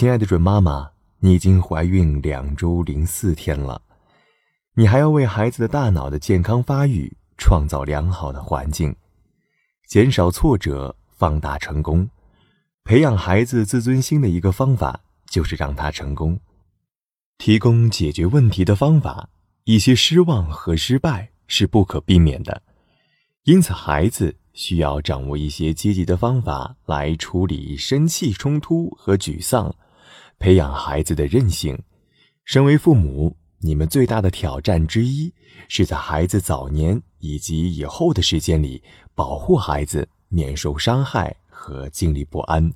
亲爱的准妈妈，你已经怀孕两周零四天了，你还要为孩子的大脑的健康发育创造良好的环境，减少挫折，放大成功。培养孩子自尊心的一个方法就是让他成功，提供解决问题的方法。一些失望和失败是不可避免的，因此孩子需要掌握一些积极的方法来处理生气、冲突和沮丧，培养孩子的韧性。身为父母，你们最大的挑战之一是在孩子早年以及以后的时间里保护孩子免受伤害和经历不安。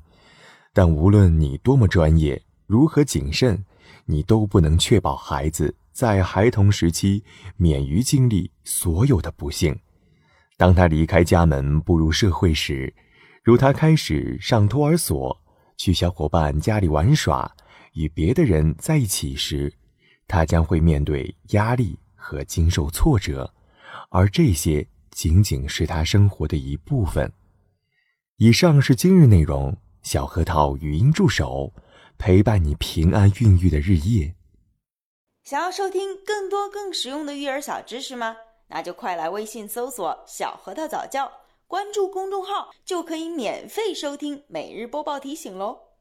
但无论你多么专业，如何谨慎，你都不能确保孩子。在孩童时期，免于经历所有的不幸。当他离开家门步入社会时，如他开始上托儿所、去小伙伴家里玩耍、与别的人在一起时，他将会面对压力和经受挫折，而这些仅仅是他生活的一部分。以上是今日内容，小核桃语音助手陪伴你平安孕育的日夜。想要收听更多更实用的育儿小知识吗？那就快来微信搜索“小核桃早教”，关注公众号就可以免费收听每日播报提醒喽。